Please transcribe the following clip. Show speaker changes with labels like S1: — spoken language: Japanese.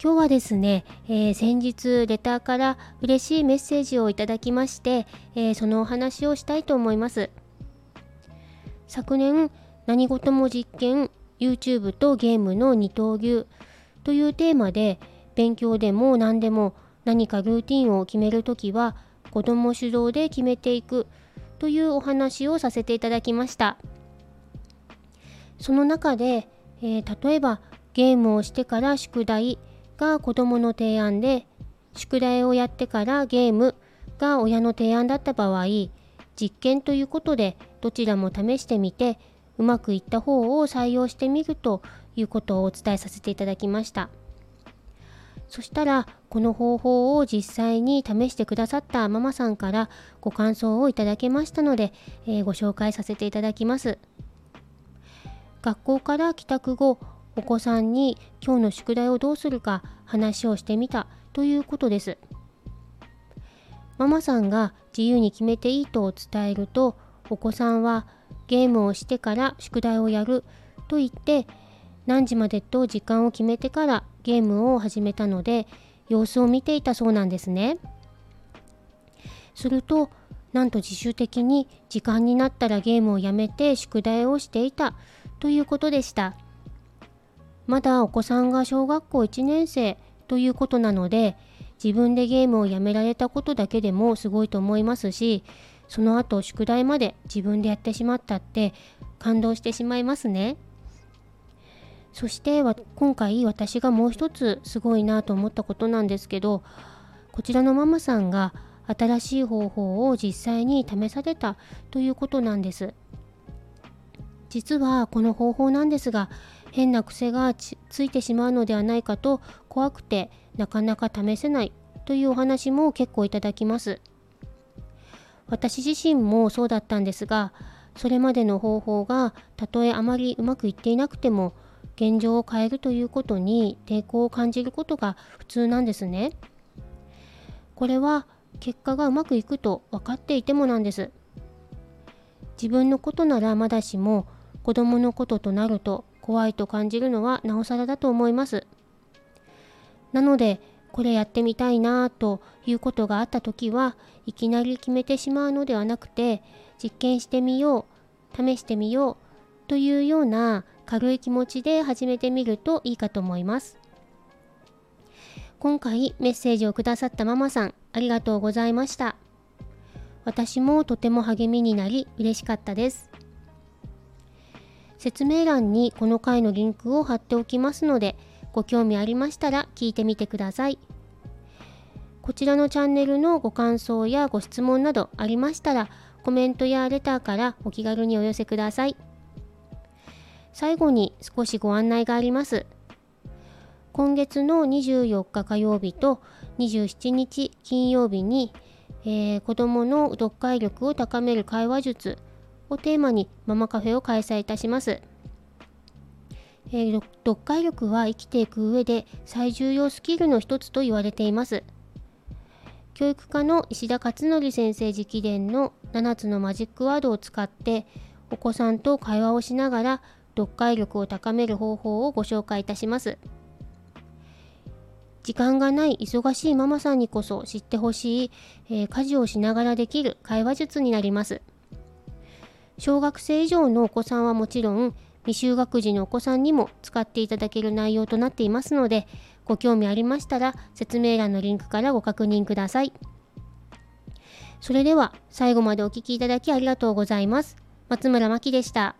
S1: 今日はですね、えー、先日レターから嬉しいメッセージをいただきまして、えー、そのお話をしたいと思います。昨年何事も実験 YouTube とゲームの二刀流というテーマで勉強でも何でも何かルーティンを決めるときは子供主導で決めていくというお話をさせていただきました。その中で、えー、例えばゲームをしてから宿題が子供の提案で宿題をやってからゲームが親の提案だった場合実験ということでどちらも試してみてうまくいった方を採用してみるということをお伝えさせていただきました。そしたらこの方法を実際に試してくださったママさんからご感想をいただけましたので、えー、ご紹介させていただきます。学校から帰宅後お子さんに今日の宿題をどうするか話をしてみたということですママさんが自由に決めていいと伝えるとお子さんはゲームをしてから宿題をやると言って何時までと時間を決めてからゲームを始めたので様子を見ていたそうなんですね。するとなんと自主的に時間になったらゲームをやめて宿題をしていたということでした。まだお子さんが小学校1年生ということなので自分でゲームをやめられたことだけでもすごいと思いますしその後宿題まで自分でやってしまったって感動してしまいますね。そして今回私がもう一つすごいなと思ったことなんですけどこちらのママさんが新しい方法を実際に試されたということなんです実はこの方法なんですが変な癖がついてしまうのではないかと怖くてなかなか試せないというお話も結構いただきます私自身もそうだったんですがそれまでの方法がたとえあまりうまくいっていなくても現状を変えるということに抵抗を感じることが普通なんですね。これは結果がうまくいくと分かっていてもなんです。自分のことならまだしも子供のこととなると怖いと感じるのはなおさらだと思います。なのでこれやってみたいなということがあった時はいきなり決めてしまうのではなくて実験してみよう試してみようというような軽い気持ちで始めてみるといいかと思います。今回メッセージをくださったママさんありがとうございました。私もとても励みになり嬉しかったです。説明欄にこの回のリンクを貼っておきますのでご興味ありましたら聞いてみてください。こちらのチャンネルのご感想やご質問などありましたらコメントやレターからお気軽にお寄せください。最後に少しご案内があります。今月の24日火曜日と27日金曜日に、えー、子どもの読解力を高める会話術をテーマにママカフェを開催いたします。えー、読解力は生きていく上で最重要スキルの一つと言われています。教育科の石田勝則先生直伝の7つのマジックワードを使ってお子さんと会話をしながら読解力を高める方法をご紹介いたします。時間がない忙しいママさんにこそ知ってほしい、えー、家事をしながらできる会話術になります。小学生以上のお子さんはもちろん未就学児のお子さんにも使っていただける内容となっていますのでご興味ありましたら説明欄のリンクからご確認ください。それでは最後までお聴きいただきありがとうございます。松村真希でした。